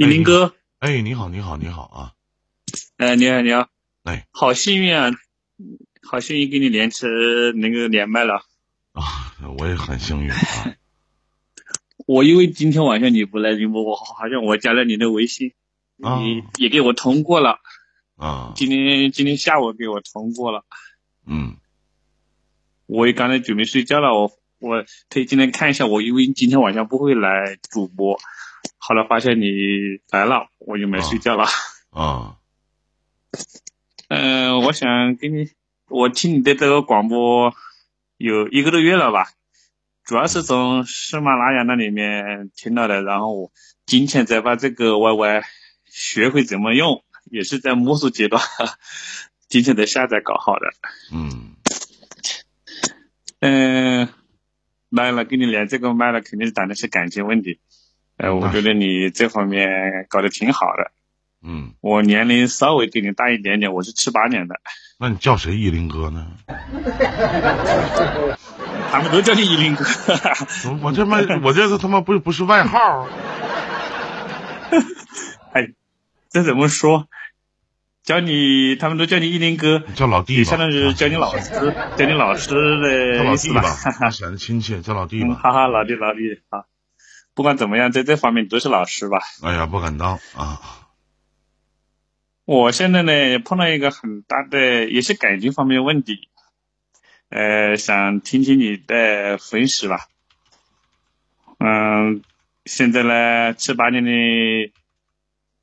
一林哥，哎，你好，你好，你好啊！哎，你好，你好，哎，好幸运啊，好幸运跟你连起那个连麦了啊！我也很幸运啊。我因为今天晚上你不来直播，我好像我加了你的微信，你也给我通过了啊。今天今天下午给我通过了，嗯，我也刚才准备睡觉了，我我可以今天看一下，我因为今天晚上不会来主播。后来发现你来了，我就没睡觉了。啊，嗯，我想给你，我听你的这个广播有一个多月了吧，主要是从喜马拉雅那里面听到的，然后我今天才把这个 YY 学会怎么用，也是在摸索阶段，今天才下载搞好的。嗯，嗯，来了，跟你连这个麦了，肯定是谈的是感情问题。呃，我觉得你这方面搞得挺好的。嗯，我年龄稍微比你大一点点，我是七八年的。那你叫谁依林哥呢？他们都叫你依林哥。我这妈，我这个他妈不不是外号。哎，这怎么说？叫你，他们都叫你依林哥。叫老弟相当于叫你老师，叫你老师的老弟吧？显得亲切，叫老弟吧。哈哈，老弟，老弟啊。不管怎么样，在这方面都是老师吧。哎呀，不敢当啊！我现在呢碰到一个很大的，也是感情方面的问题，呃，想听听你的分析吧。嗯，现在呢，七八年的，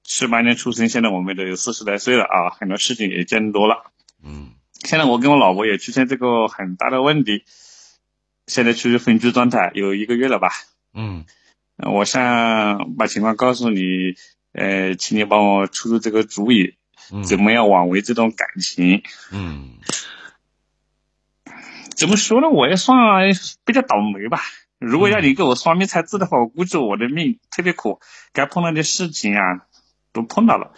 七八年出生，现在我们都有四十来岁了啊，很多事情也见多了。嗯。现在我跟我老婆也出现这个很大的问题，现在处于分居状态，有一个月了吧。嗯。我想把情况告诉你，呃，请你帮我出出这个主意，怎么样挽回这段感情？嗯，怎么说呢？我也算比较倒霉吧。如果要你给我算命猜字的话，我估计我的命特别苦，该碰到的事情啊都碰到了。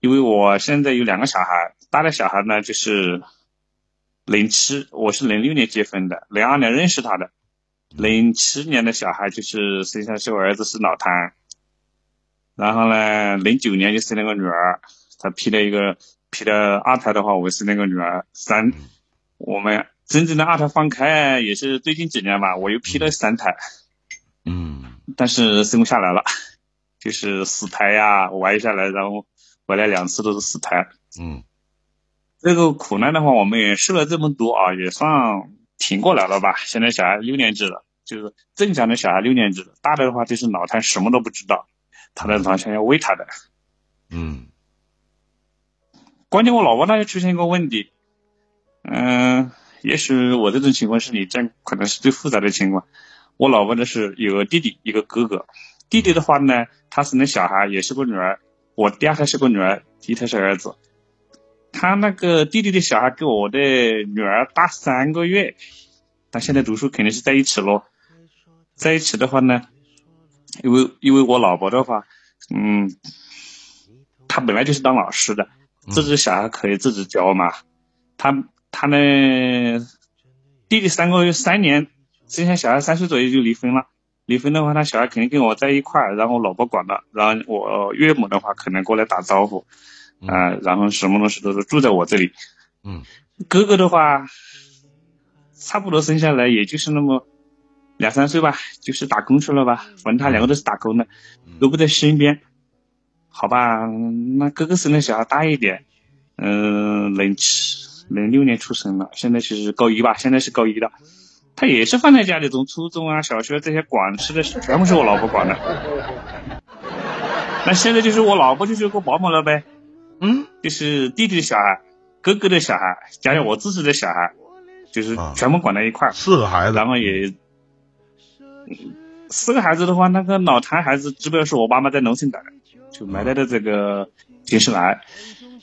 因为我现在有两个小孩，大的小孩呢就是零七，我是零六年结婚的，零二年认识他的。零七年的小孩就是生下是我儿子是脑瘫，然后呢，零九年就生了个女儿，他批了一个批了二胎的话，我生了个女儿。三，我们真正的二胎放开也是最近几年吧，我又批了三胎，嗯，但是生不下来了，就是死胎呀，玩下来，然后回来两次都是死胎，嗯，这个苦难的话，我们也受了这么多啊，也算。挺过来了吧？现在小孩六年级了，就是正常的小孩六年级了，大的的话就是脑瘫，什么都不知道，躺在床上要喂他的。嗯。关键我老婆那就出现一个问题，嗯，也许我这种情况是你这可能是最复杂的情况。我老婆的是有个弟弟，一个哥哥。弟弟的话呢，他是那小孩也是个女儿，我第二胎是个女儿，第一胎是儿子。他那个弟弟的小孩跟我的女儿大三个月，他现在读书肯定是在一起咯。在一起的话呢，因为因为我老婆的话，嗯，她本来就是当老师的，自己小孩可以自己教嘛。他他呢，弟弟三个月三年之前小孩三岁左右就离婚了。离婚的话，他小孩肯定跟我在一块儿，然后我老婆管的，然后我岳母的话可能过来打招呼。啊，然后什么东西都是住在我这里。嗯，哥哥的话，差不多生下来也就是那么两三岁吧，就是打工去了吧。反正他两个都是打工的，都不在身边。好吧，那哥哥生的小孩大一点，嗯，零七零六年出生了，现在其实高一吧，现在是高一的。他也是放在家里，从初中啊、小学这些管吃的全部是我老婆管的。那现在就是我老婆就是个保姆了呗。嗯，就是弟弟的小孩，哥哥的小孩，加上我自己的小孩，就是全部管在一块儿。四个孩子，然后也，四个孩子的话，那个脑瘫孩子基本上是我爸妈在农村带的，就没带的这个近视癌，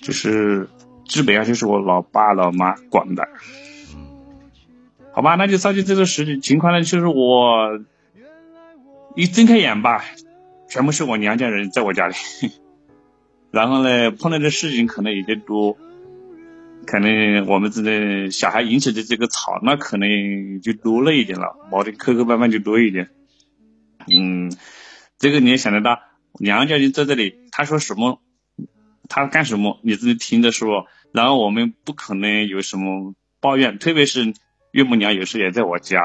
就是基本上就是我老爸老妈管的。好吧，那就造就这个实际情况呢，就是我一睁开眼吧，全部是我娘家人在我家里。然后呢，碰到的事情可能有点多，可能我们这个小孩引起的这个吵，那可能就多了一点了，矛盾磕磕绊绊就多一点。嗯，这个你也想得到，娘家就在这里，他说什么，他干什么，你自己听着说。然后我们不可能有什么抱怨，特别是岳母娘有时也在我家，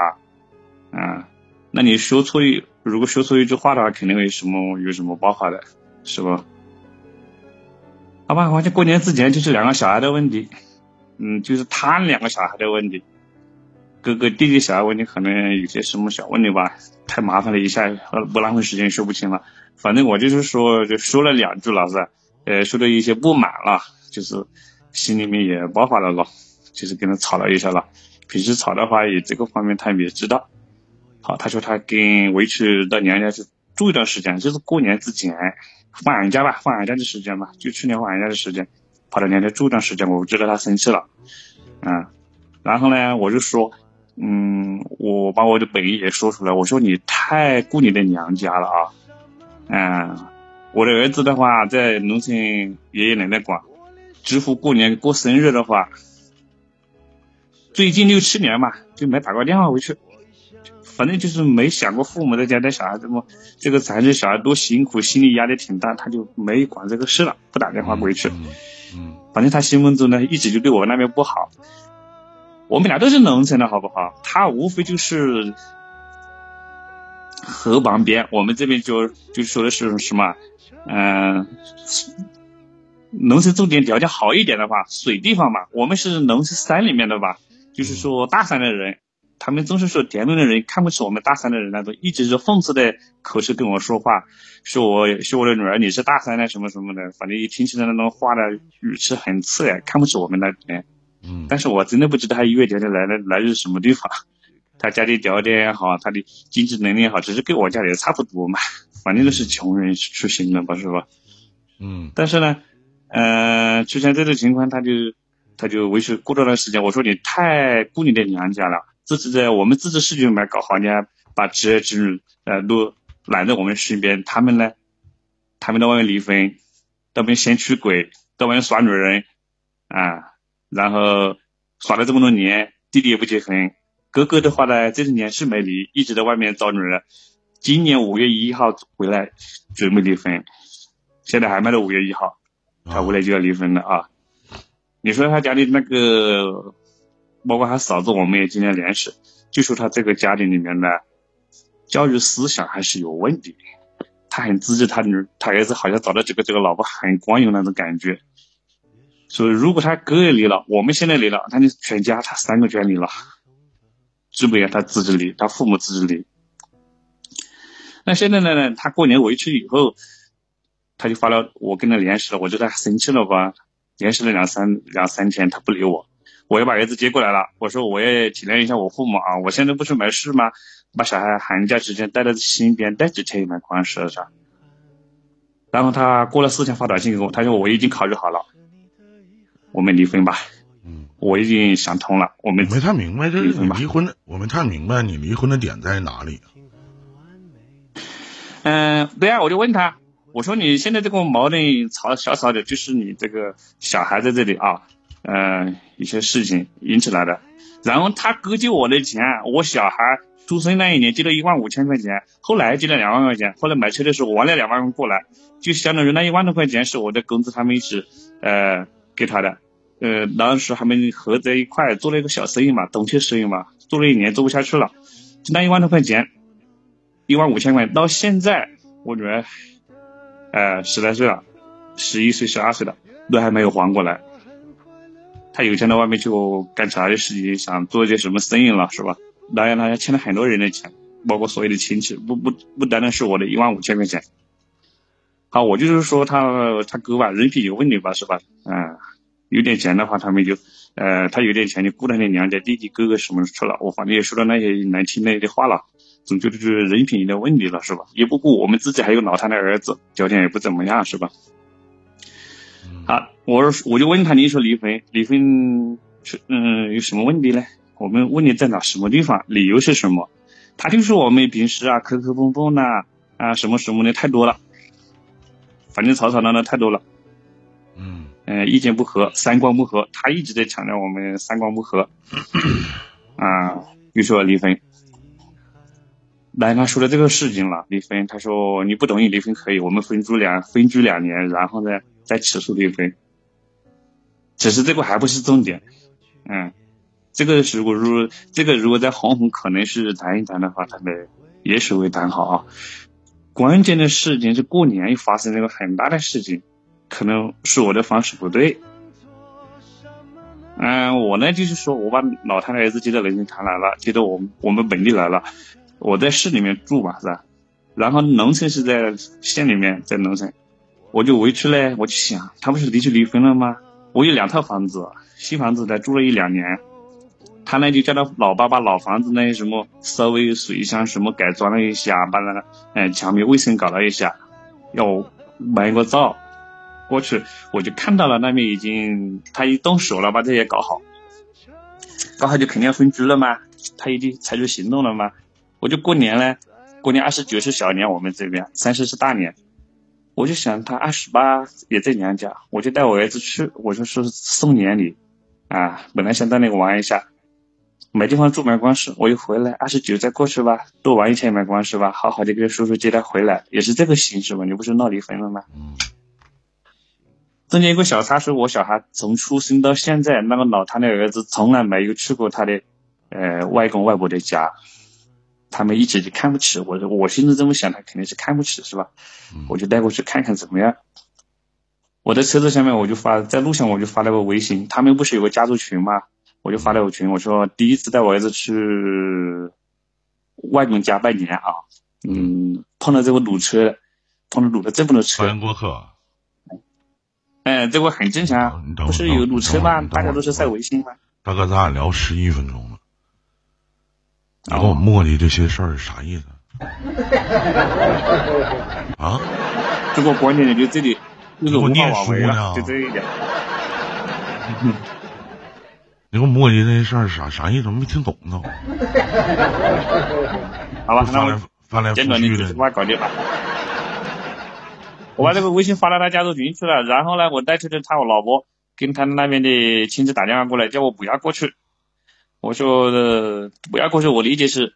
啊，那你说错一，如果说错一句话的话，肯定会什么有什么爆发的，是不？好吧，反正过年之前就是两个小孩的问题，嗯，就是他两个小孩的问题，哥哥弟弟小孩问题可能有些什么小问题吧，太麻烦了，一下不浪费时间说不清了。反正我就是说，就说了两句老，是，呃，说的一些不满了，就是心里面也爆发了咯，就是跟他吵了一下了。平时吵的话，也这个方面他也知道。好，他说他跟维持到娘家去住一段时间，就是过年之前。放寒假吧，放寒假的时间吧，就去年放寒假的时间，跑到娘家住段时间，我知道他生气了，嗯，然后呢，我就说，嗯，我把我的本意也说出来，我说你太顾你的娘家了啊，嗯，我的儿子的话在农村爷爷奶奶管，几乎过年过生日的话，最近六七年嘛就没打过电话回去。反正就是没想过父母在家带小孩这么这个残疾小孩多辛苦，心理压力挺大，他就没管这个事了，不打电话回去。嗯，反正他心目中呢，一直就对我那边不好。我们俩都是农村的好不好？他无非就是河旁边，我们这边就就说的是什么？嗯，农村重点条件好一点的话，水地方嘛。我们是农村山里面的吧？就是说大山的人。他们总是说田里的人看不起我们大山的人那种，一直是讽刺的口气跟我说话，说我说我的女儿你是大山的什么什么的，反正一听起来那种话的语气很刺眼，看不起我们那边。嗯，但是我真的不知道他优越条件来的来自什么地方，他家里条件也好，他的经济能力也好，只是跟我家里差不多嘛，反正都是穷人出身的吧，是吧？嗯，但是呢，呃，出现这种情况，他就他就维持过段时间，我说你太顾你的娘家了。自己在我们自治市里面搞好家，把侄儿侄女呃都揽在我们身边。他们呢，他们到外面离婚，到外面先出轨，到外面耍女人啊，然后耍了这么多年，弟弟也不结婚，哥哥的话呢，这些年是没离，一直在外面找女人。今年五月一号回来准备离婚，现在还没到五月一号，他回来就要离婚了啊！你说他家里那个？包括他嫂子，我们也今天联系，就说他这个家庭里面呢教育思想还是有问题。他很支持，他女他儿子好像找到这个这个老婆很光荣那种感觉。所以如果他哥也离了，我们现在离了，他就全家他三个全离了，基本上他自己离，他父母自己离。那现在呢？他过年回去以后，他就发了，我跟他联系了，我觉得他生气了吧？联系了两三两三天，他不理我。我又把儿子接过来了，我说我也体谅一下我父母啊，我现在不是没事吗？把小孩寒假期间带在身边，带几天也没关系是吧？然后他过了四天发短信给我，他说我已经考虑好了，我们离婚吧。嗯，我已经想通了，我们没太明白这离婚吧。离婚，我没太明白你离婚的点在哪里。嗯，对啊，我就问他，我说你现在这个矛盾吵小吵的，就是你这个小孩在这里啊。呃，一些事情引起来的，然后他哥借我的钱，我小孩出生那一年借了一万五千块钱，后来借了两万块钱，后来买车的时候还了两万块过来，就相当于那一万多块钱是我的工资，他们一起呃给他的，呃当时他们合在一块做了一个小生意嘛，东区生意嘛，做了一年做不下去了，就那一万多块钱，一万五千块钱，到现在我女儿呃十来岁了，十一岁十二岁了，都还没有还过来。他有钱到外面去干其他的事情，想做一些什么生意了，是吧？当然，他欠了很多人的钱，包括所有的亲戚，不不不单单是我的一万五千块钱。好，我就是说他他哥吧，人品有问题吧，是吧？嗯，有点钱的话，他们就呃，他有点钱就顾他的娘家弟弟哥哥什么去了。我反正也说了那些难听的的话了，总觉得就是人品有点问题了，是吧？也不顾我们自己还有老太的儿子，条件也不怎么样，是吧？好，我我就问他，你说离婚，离婚是嗯有什么问题呢？我们问你在哪什么地方？理由是什么？他就说我们平时啊磕磕碰碰呐啊什么什么的太多了，反正吵吵闹闹太多了。嗯嗯，意见不合，三观不合，他一直在强调我们三观不合。啊，又说离婚。来他说了这个事情了，离婚。他说你不同意离婚可以，我们分居两分居两年，然后呢再起诉离婚。只是这个还不是重点，嗯，这个如果说这个如果在红红可能是谈一谈的话，他们也许会谈好啊。关键的事情是过年又发生了一个很大的事情，可能是我的方式不对。嗯，我呢就是说我把老太的儿子接到农村谈来了，接到我们我们本地来了。我在市里面住嘛，是吧？然后农村是在县里面，在农村，我就回去嘞，我就想，他不是离去离婚了吗？我有两套房子，新房子才住了一两年，他呢就叫他老爸把老房子那些什么稍微水箱什么改装了一下，把那个嗯墙面卫生搞了一下，要买一个灶。过去我就看到了那边已经他一动手了，把这些搞好，搞好就肯定要分居了嘛，他已经采取行动了嘛。我就过年嘞，过年二十九是小年，我们这边三十是大年。我就想他二十八也在娘家，我就带我儿子去，我就说送年礼啊。本来想到那个玩一下，没地方住没关系，我一回来二十九再过去吧，多玩一天没关系吧，好好的给叔叔接他回来，也是这个形式嘛。你不是闹离婚了吗？中间一个小插曲，我小孩从出生到现在，那个老谭的儿子从来没有去过他的呃外公外婆的家。他们一直就看不起我，我心中这么想，他肯定是看不起，是吧？我就带过去看看怎么样。我在车子下面，我就发在路上，我就发了个微信。他们不是有个家族群吗？我就发了个群，我说第一次带我儿子去外公家拜年啊，嗯，碰到这个堵车，碰到堵了这么多车。欢迎过客。嗯，这个很正常，不是有堵车吗？大家都是在微信吗？大哥，咱俩聊十一分钟了。你跟我磨叽这些事儿是啥意思？啊？这个关键的就这里，我念书呢？就这一点。你给我磨叽这些事儿是啥啥意思？我没听懂呢。好吧，翻来翻来简短的的话搞定吧。我把这个微信发到他家族群去了，然后呢，我带出去他我老婆跟他那边的亲戚打电话过来，叫我不要过去。我说的不要过去，我理解是，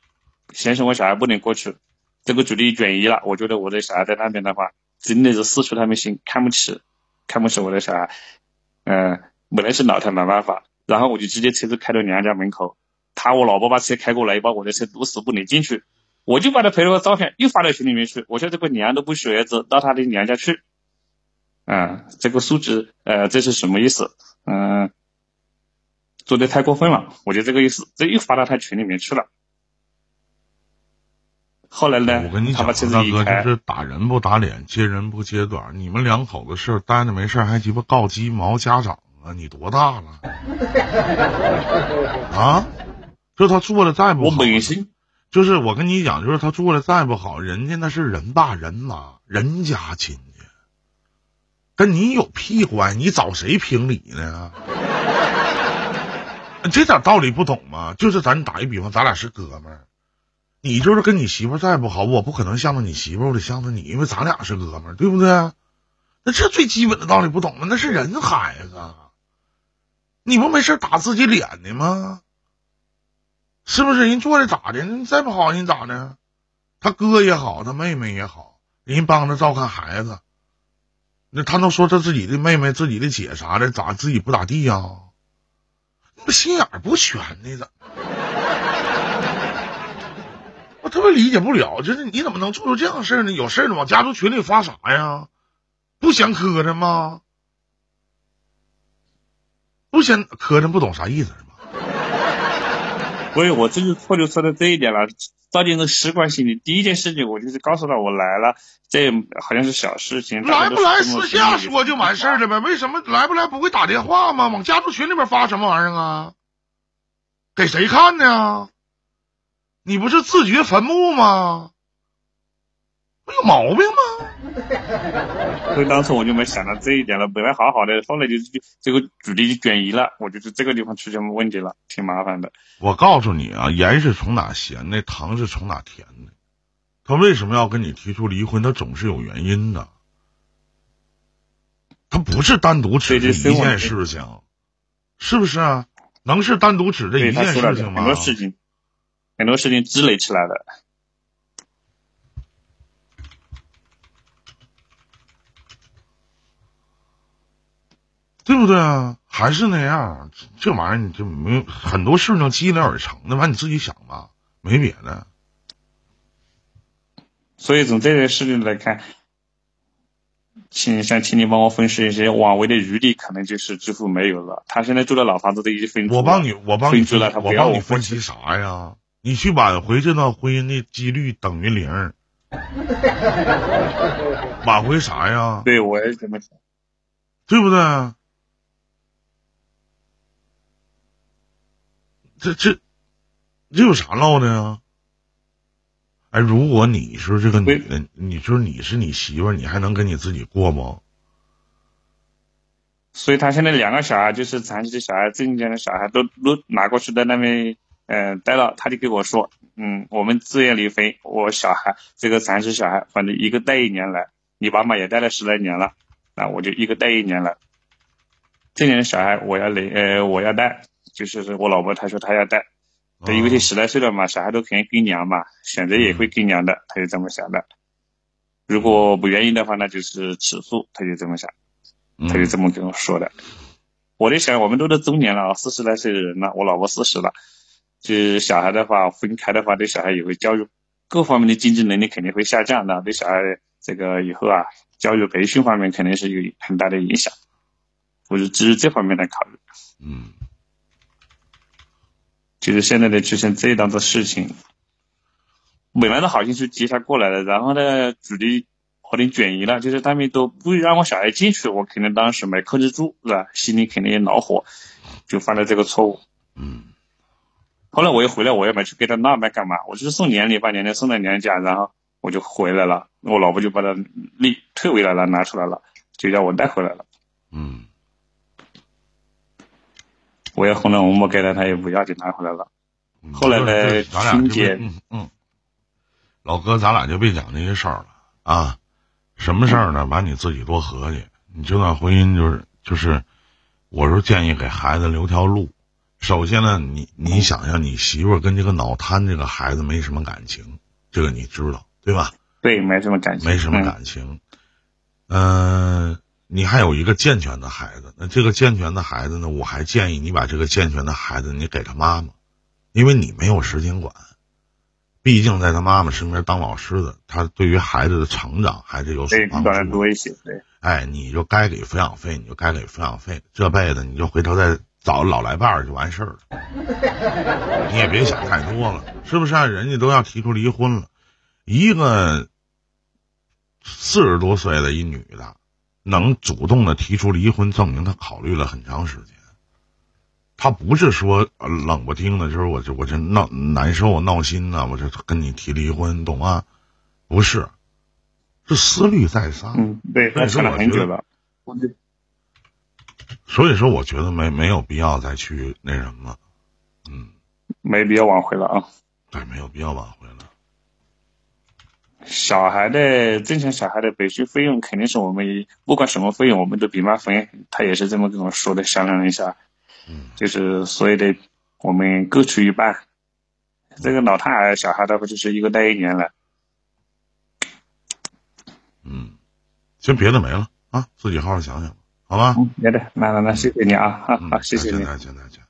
先生我小孩不能过去，这个主力转移了。我觉得我的小孩在那边的话，真的是失去他们心，看不起，看不起我的小孩。嗯，本来是老太没办法，然后我就直接车子开到娘家门口，他我老婆把车开过来，把我的车堵死不能进去，我就把他拍了个照片，又发到群里面去。我说这个娘都不许儿子到他的娘家去，啊，这个素质，呃，这是什么意思？嗯。做的太过分了，我就这个意思，这又发到他群里面去了。后来呢，我跟你讲，大哥就是打人不打脸，揭人不揭短。你们两口子事待着没事还鸡巴告鸡毛家长啊？你多大了？啊？就他做的再不好，我本心就是我跟你讲，就是他做的再不好，人家那是人爸人妈，人家亲戚，跟你有屁关系？你找谁评理呢？这点道理不懂吗？就是咱打一比方，咱俩是哥们儿，你就是跟你媳妇再不好，我不可能向着你媳妇，我得向着你，因为咱俩是哥们儿，对不对？那这最基本的道理不懂吗？那是人孩子，你不没事打自己脸的吗？是不是？人做的咋的？你再不好，人咋的？他哥也好，他妹妹也好，人帮着照看孩子，那他能说他自己的妹妹、自己的姐啥的咋自己不咋地呀？心眼不全呢？咋？我特别理解不了，就是你怎么能做出这样的事呢？有事了往家族群里发啥呀？不嫌磕碜吗？不嫌磕碜，不懂啥意思是吗？所以我这就错就错在这一点了。到底是习惯性的第一件事情，我就是告诉他我来了，这好像是小事情。来不来私下说就完事儿了呗？为什么来不来不会打电话吗？往家族群里边发什么玩意儿啊？给谁看呢？你不是自掘坟墓吗？不有毛病吗？所以当时我就没想到这一点了。本来好好的，后来就这个主题就转移了，我就是这个地方出现问题了，挺麻烦的。我告诉你啊，盐是从哪咸的，糖是从哪甜的。他为什么要跟你提出离婚？他总是有原因的。他不是单独指这一件事情，是不是啊？能是单独指这一件事情吗？很多事情，很多事情积累起来的。对不对啊？还是那样，这玩意儿你就没有很多事情积累而成的，完你自己想吧，没别的。所以从这件事情来看，请想请你帮我分析一些挽回的余地，可能就是几乎没有了。他现在住的老房子都已经分，我帮你，我帮你分了，他我帮你分析啥呀？你去挽回这段婚姻的几率等于零。挽回啥呀？对，我也这么想，对不对？这这这有啥唠的呀？哎，如果你是这个女的，你说你是你媳妇，你还能跟你自己过吗？所以他现在两个小孩，就是残疾的小孩、正常的小孩，都都拿过去在那边嗯待了，他就跟我说，嗯，我们自愿离婚，我小孩这个残疾小孩，反正一个带一年来，你爸妈也带了十来年了，那我就一个带一年来，这年的小孩我要领，呃，我要带。就是我老婆，她说她要带，对，因为她十来岁了嘛，小孩都肯定跟娘嘛，选择也会跟娘的，她就这么想的。如果不愿意的话，那就是吃素，她就这么想，她就这么跟我说的。我在想，我们都是中年了，四十来岁的人了，我老婆四十了，就是小孩的话分开的话，对小孩也会教育各方面的经济能力肯定会下降的，对小孩这个以后啊，教育培训方面肯定是有很大的影响。我是基于这方面来考虑。嗯。就是现在的出现这档子事情，本来的好心是接下过来的，然后呢，主力有点转移了，就是他们都不让我小孩进去，我肯定当时没控制住，是吧？心里肯定也恼火，就犯了这个错误。嗯。后来我又回来，我也没去给他闹，没干嘛，我就是送年礼，把年礼送到娘家，然后我就回来了，我老婆就把他立退回来了，拿出来了，就叫我带回来了。嗯。我也红了我没给了他，也不要就拿回来了。后来呢，春节，嗯嗯，老哥，咱俩就别讲那些事儿了啊。什么事儿呢？完你自己多合计。你这段婚姻就是就是，我是建议给孩子留条路。首先呢，你你想想，你媳妇跟这个脑瘫这个孩子没什么感情，这个你知道对吧？对，没什么感情，没什么感情。嗯。你还有一个健全的孩子，那这个健全的孩子呢？我还建议你把这个健全的孩子你给他妈妈，因为你没有时间管，毕竟在他妈妈身边当老师的，他对于孩子的成长还是有所帮助。多一些，对。哎，你就该给抚养费，你就该给抚养费，这辈子你就回头再找老来伴儿就完事儿了。你也别想太多了，是不是？啊人家都要提出离婚了，一个四十多岁的一女的。能主动的提出离婚，证明他考虑了很长时间。他不是说冷不丁的，就是我这我这闹难受闹心呐，我就跟你提离婚，懂吗？不是，是思虑再三。嗯，对，他想了很久了。所以说，我觉得没没有必要再去那什么，嗯，没必要挽回了啊。对，没有必要挽回了。小孩的正常小孩的培训费用肯定是我们不管什么费用我们都比妈分，他也是这么跟我说的，商量了一下，嗯，就是所有的我们各出一半。这个老太儿小孩的话就是一个待一年了，嗯，先，别的没了啊，自己好好想想，好吧？嗯，别的，那那那谢谢你啊，好，好，谢谢你。再见，再见。